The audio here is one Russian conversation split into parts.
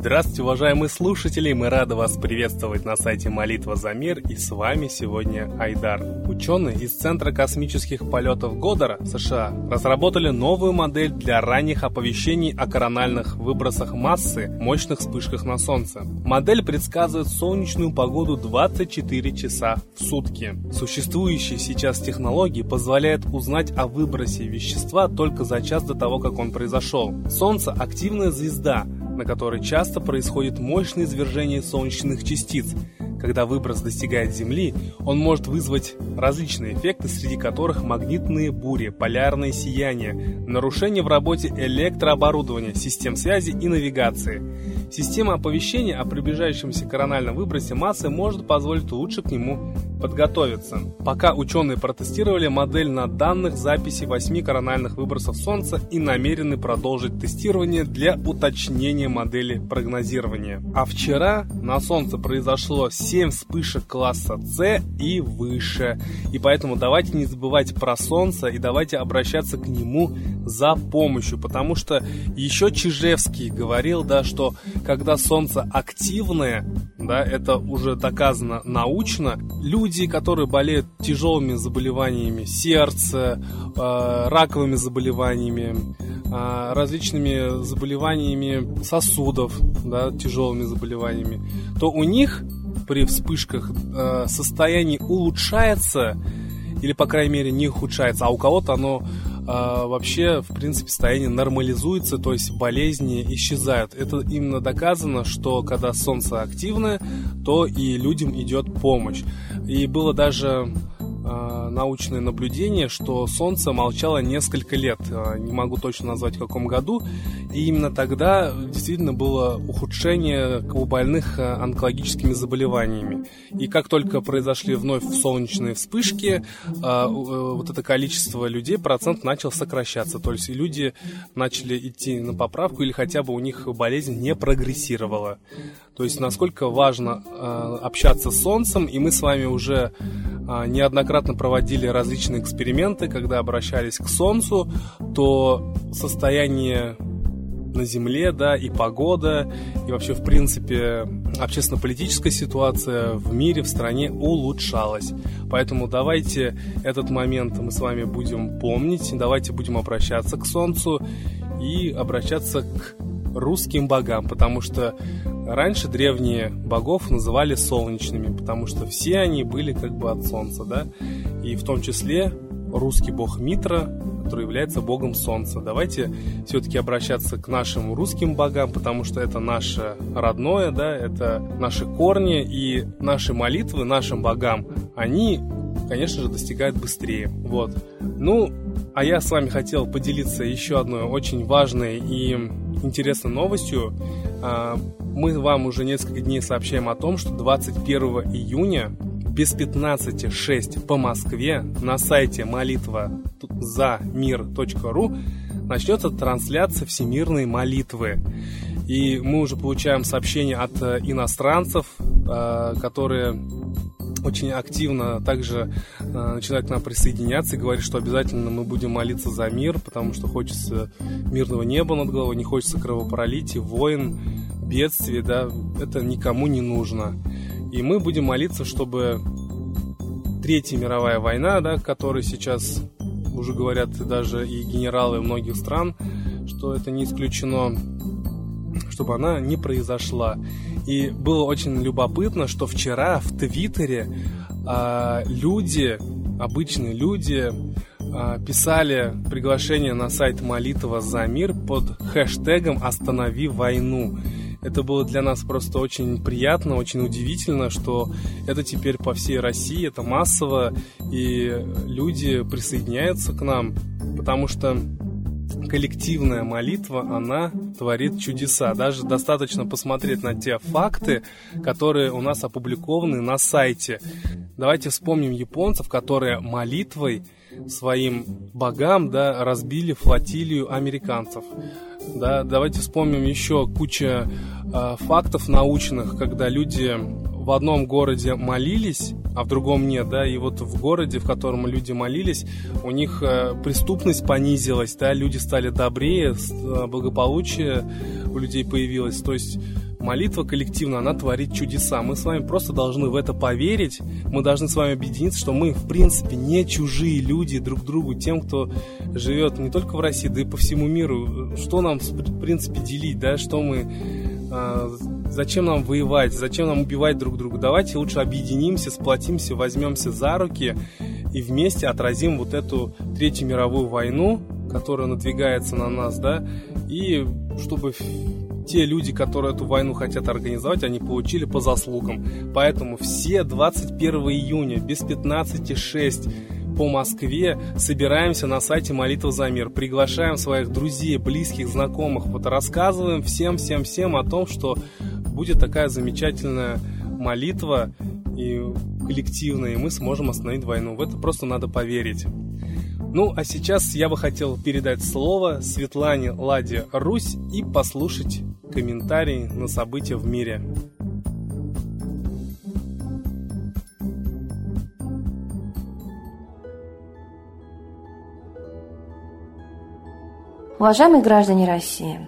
Здравствуйте, уважаемые слушатели! Мы рады вас приветствовать на сайте Молитва за мир и с вами сегодня Айдар. Ученые из Центра космических полетов Годора, США, разработали новую модель для ранних оповещений о корональных выбросах массы, мощных вспышках на Солнце. Модель предсказывает солнечную погоду 24 часа в сутки. Существующие сейчас технологии позволяют узнать о выбросе вещества только за час до того, как он произошел. Солнце – активная звезда, на которой часто происходит мощное извержение солнечных частиц. Когда выброс достигает Земли, он может вызвать различные эффекты, среди которых магнитные бури, полярное сияние, нарушение в работе электрооборудования, систем связи и навигации. Система оповещения о приближающемся корональном выбросе массы может позволить лучше к нему подготовиться. Пока ученые протестировали модель на данных записи 8 корональных выбросов Солнца и намерены продолжить тестирование для уточнения модели прогнозирования. А вчера на Солнце произошло 7 вспышек класса С и выше. И поэтому давайте не забывать про Солнце и давайте обращаться к нему за помощью, потому что еще Чижевский говорил, да, что когда Солнце активное, да, это уже доказано научно, люди, которые болеют тяжелыми заболеваниями сердца, э, раковыми заболеваниями, э, различными заболеваниями сосудов, да, тяжелыми заболеваниями, то у них при вспышках э, состояние улучшается или, по крайней мере, не ухудшается, а у кого-то оно а, вообще, в принципе, состояние нормализуется, то есть болезни исчезают. Это именно доказано, что когда солнце активное, то и людям идет помощь. И было даже научное наблюдение, что Солнце молчало несколько лет. Э, не могу точно назвать в каком году. И именно тогда действительно было ухудшение у больных э, онкологическими заболеваниями. И как только произошли вновь солнечные вспышки, э, вот это количество людей, процент начал сокращаться. То есть люди начали идти на поправку или хотя бы у них болезнь не прогрессировала. То есть насколько важно общаться с Солнцем, и мы с вами уже неоднократно проводили различные эксперименты, когда обращались к Солнцу, то состояние на Земле, да, и погода, и вообще, в принципе, общественно-политическая ситуация в мире, в стране улучшалась. Поэтому давайте этот момент мы с вами будем помнить, давайте будем обращаться к Солнцу и обращаться к русским богам, потому что раньше древние богов называли солнечными, потому что все они были как бы от солнца, да, и в том числе русский бог Митра, который является богом солнца. Давайте все-таки обращаться к нашим русским богам, потому что это наше родное, да, это наши корни и наши молитвы нашим богам, они, конечно же, достигают быстрее. Вот. Ну, а я с вами хотел поделиться еще одной очень важной и интересной новостью. А, мы вам уже несколько дней сообщаем о том, что 21 июня без 15.6 по Москве на сайте молитва за мир.ру начнется трансляция всемирной молитвы. И мы уже получаем сообщения от э, иностранцев, э, которые очень активно также э, начинают к нам присоединяться и говорить, что обязательно мы будем молиться за мир, потому что хочется мирного неба над головой, не хочется кровопролития, войн, бедствий, да, это никому не нужно. И мы будем молиться, чтобы Третья мировая война, да, которой сейчас уже говорят даже и генералы многих стран, что это не исключено, чтобы она не произошла. И было очень любопытно, что вчера в Твиттере а, люди, обычные люди, а, писали приглашение на сайт Молитва за мир под хэштегом «Останови войну». Это было для нас просто очень приятно, очень удивительно, что это теперь по всей России, это массово, и люди присоединяются к нам, потому что коллективная молитва, она творит чудеса. Даже достаточно посмотреть на те факты, которые у нас опубликованы на сайте. Давайте вспомним японцев, которые молитвой своим богам да, разбили флотилию американцев. Да, давайте вспомним еще куча э, фактов научных, когда люди в одном городе молились, а в другом нет, да, и вот в городе, в котором люди молились, у них э, преступность понизилась, да, люди стали добрее, э, благополучие у людей появилось, то есть молитва коллективно, она творит чудеса. Мы с вами просто должны в это поверить, мы должны с вами объединиться, что мы, в принципе, не чужие люди друг другу, тем, кто живет не только в России, да и по всему миру. Что нам, в принципе, делить, да, что мы а, зачем нам воевать, зачем нам убивать друг друга. Давайте лучше объединимся, сплотимся, возьмемся за руки и вместе отразим вот эту Третью мировую войну, которая надвигается на нас, да, и чтобы те люди, которые эту войну хотят организовать, они получили по заслугам. Поэтому все 21 июня без 15.06 по Москве собираемся на сайте Молитва за мир, приглашаем своих друзей, близких, знакомых, вот рассказываем всем-всем-всем о том, что будет такая замечательная молитва и коллективная, и мы сможем остановить войну. В это просто надо поверить. Ну, а сейчас я бы хотел передать слово Светлане Ладе Русь и послушать комментарии на события в мире. Уважаемые граждане России,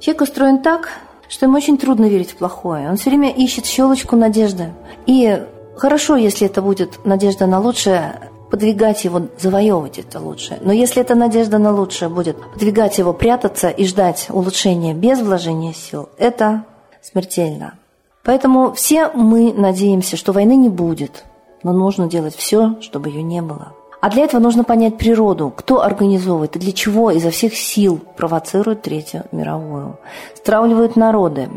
человек устроен так, что ему очень трудно верить в плохое. Он все время ищет щелочку надежды. И хорошо, если это будет надежда на лучшее, подвигать его, завоевывать это лучшее. Но если эта надежда на лучшее будет подвигать его прятаться и ждать улучшения без вложения сил, это смертельно. Поэтому все мы надеемся, что войны не будет, но нужно делать все, чтобы ее не было. А для этого нужно понять природу, кто организовывает и для чего изо всех сил провоцирует Третью мировую. Стравливают народы.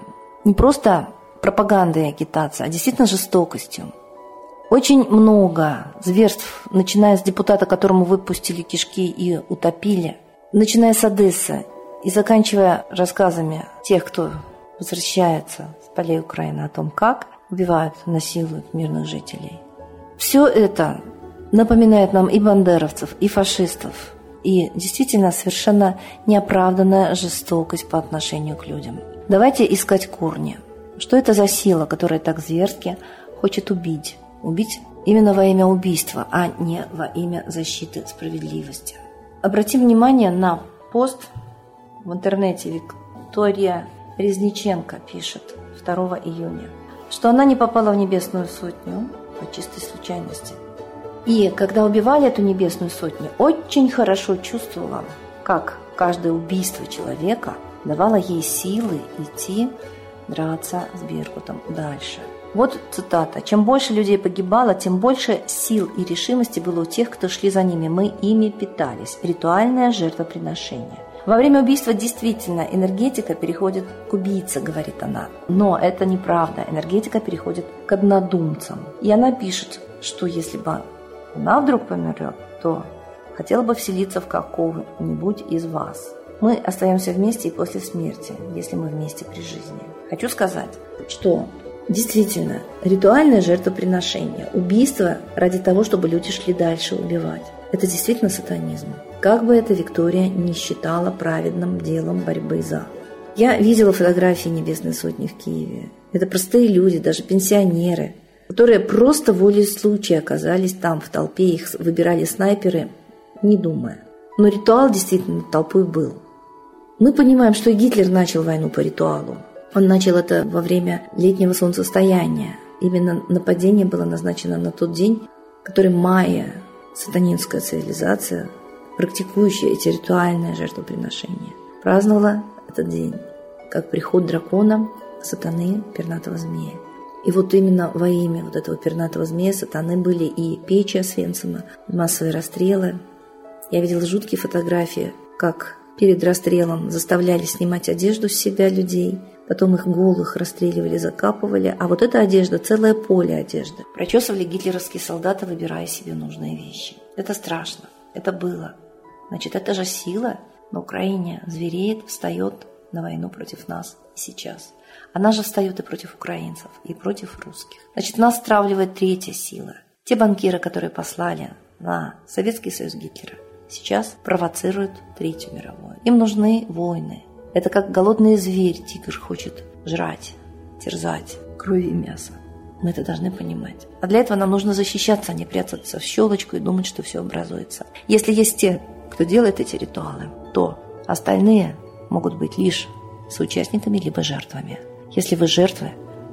Не просто пропагандой и агитацией, а действительно жестокостью. Очень много зверств, начиная с депутата, которому выпустили кишки и утопили, начиная с Одессы и заканчивая рассказами тех, кто возвращается с полей Украины о том, как убивают, насилуют мирных жителей. Все это напоминает нам и бандеровцев, и фашистов, и действительно совершенно неоправданная жестокость по отношению к людям. Давайте искать корни. Что это за сила, которая так зверски хочет убить Убить именно во имя убийства, а не во имя защиты справедливости. Обратим внимание на пост в интернете Виктория Резниченко пишет 2 июня, что она не попала в небесную сотню по чистой случайности. И когда убивали эту небесную сотню, очень хорошо чувствовала, как каждое убийство человека давало ей силы идти драться с Беркутом дальше – вот цитата. «Чем больше людей погибало, тем больше сил и решимости было у тех, кто шли за ними. Мы ими питались. Ритуальное жертвоприношение». Во время убийства действительно энергетика переходит к убийце, говорит она. Но это неправда. Энергетика переходит к однодумцам. И она пишет, что если бы она вдруг померет, то хотела бы вселиться в какого-нибудь из вас. Мы остаемся вместе и после смерти, если мы вместе при жизни. Хочу сказать, что Действительно, ритуальное жертвоприношение, убийство ради того, чтобы люди шли дальше убивать. Это действительно сатанизм. Как бы это Виктория не считала праведным делом борьбы за. Я видела фотографии Небесной Сотни в Киеве. Это простые люди, даже пенсионеры, которые просто волей случая оказались там в толпе, их выбирали снайперы, не думая. Но ритуал действительно толпой был. Мы понимаем, что и Гитлер начал войну по ритуалу. Он начал это во время летнего солнцестояния. Именно нападение было назначено на тот день, который майя, сатанинская цивилизация, практикующая эти ритуальные жертвоприношения, праздновала этот день как приход дракона, сатаны, пернатого змея. И вот именно во имя вот этого пернатого змея сатаны были и печи Освенцима, массовые расстрелы. Я видела жуткие фотографии, как перед расстрелом заставляли снимать одежду с себя людей, потом их голых расстреливали, закапывали, а вот эта одежда, целое поле одежды. Прочесывали гитлеровские солдаты, выбирая себе нужные вещи. Это страшно, это было. Значит, это же сила на Украине звереет, встает на войну против нас сейчас. Она же встает и против украинцев, и против русских. Значит, нас стравливает третья сила. Те банкиры, которые послали на Советский Союз Гитлера, сейчас провоцируют Третью мировую. Им нужны войны, это как голодный зверь тигр хочет жрать, терзать, крови и мяса. Мы это должны понимать. А для этого нам нужно защищаться, а не прятаться в щелочку и думать, что все образуется. Если есть те, кто делает эти ритуалы, то остальные могут быть лишь соучастниками либо жертвами. Если вы жертвы,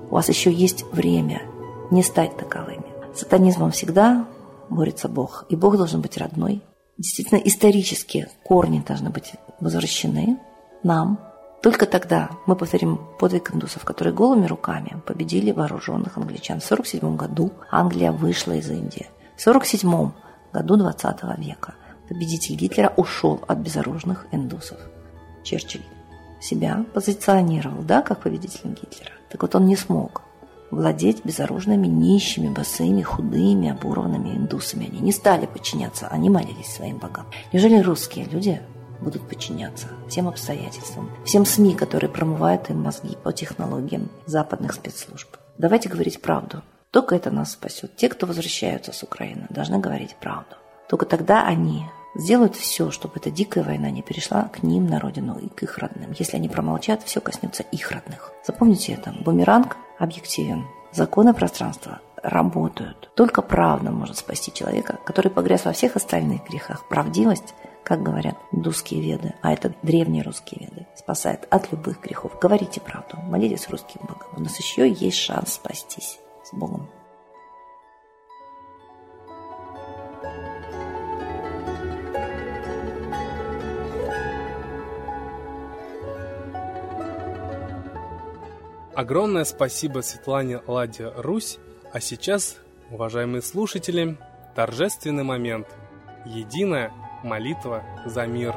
у вас еще есть время не стать таковыми. С сатанизмом всегда борется Бог, и Бог должен быть родной. Действительно, исторические корни должны быть возвращены нам. Только тогда мы повторим подвиг индусов, которые голыми руками победили вооруженных англичан. В 1947 году Англия вышла из Индии. В 1947 году 20 века победитель Гитлера ушел от безоружных индусов. Черчилль себя позиционировал, да, как победитель Гитлера. Так вот он не смог владеть безоружными, нищими, босыми, худыми, оборванными индусами. Они не стали подчиняться, они молились своим богам. Неужели русские люди будут подчиняться всем обстоятельствам, всем СМИ, которые промывают им мозги по технологиям западных спецслужб? Давайте говорить правду. Только это нас спасет. Те, кто возвращаются с Украины, должны говорить правду. Только тогда они сделают все, чтобы эта дикая война не перешла к ним на родину и к их родным. Если они промолчат, все коснется их родных. Запомните это. Бумеранг объективен. Законы пространства работают. Только правда может спасти человека, который погряз во всех остальных грехах. Правдивость, как говорят индусские веды, а это древние русские веды, спасает от любых грехов. Говорите правду, молитесь русским богам. У нас еще есть шанс спастись с Богом. Огромное спасибо Светлане Ладе Русь. А сейчас, уважаемые слушатели, торжественный момент. Единая молитва за мир.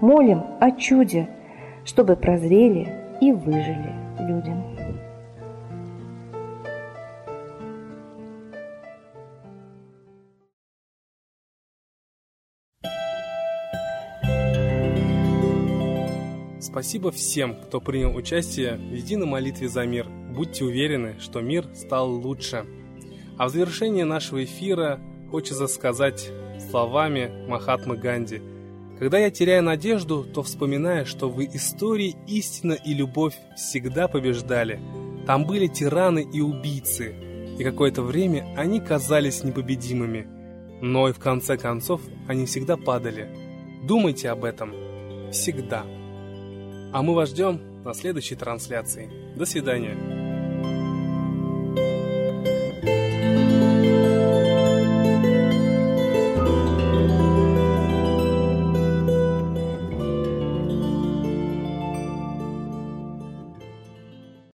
молим о чуде, чтобы прозрели и выжили людям. Спасибо всем, кто принял участие в единой молитве за мир. Будьте уверены, что мир стал лучше. А в завершении нашего эфира хочется сказать словами Махатмы Ганди – когда я теряю надежду, то вспоминаю, что в истории истина и любовь всегда побеждали. Там были тираны и убийцы, и какое-то время они казались непобедимыми. Но и в конце концов они всегда падали. Думайте об этом. Всегда. А мы вас ждем на следующей трансляции. До свидания.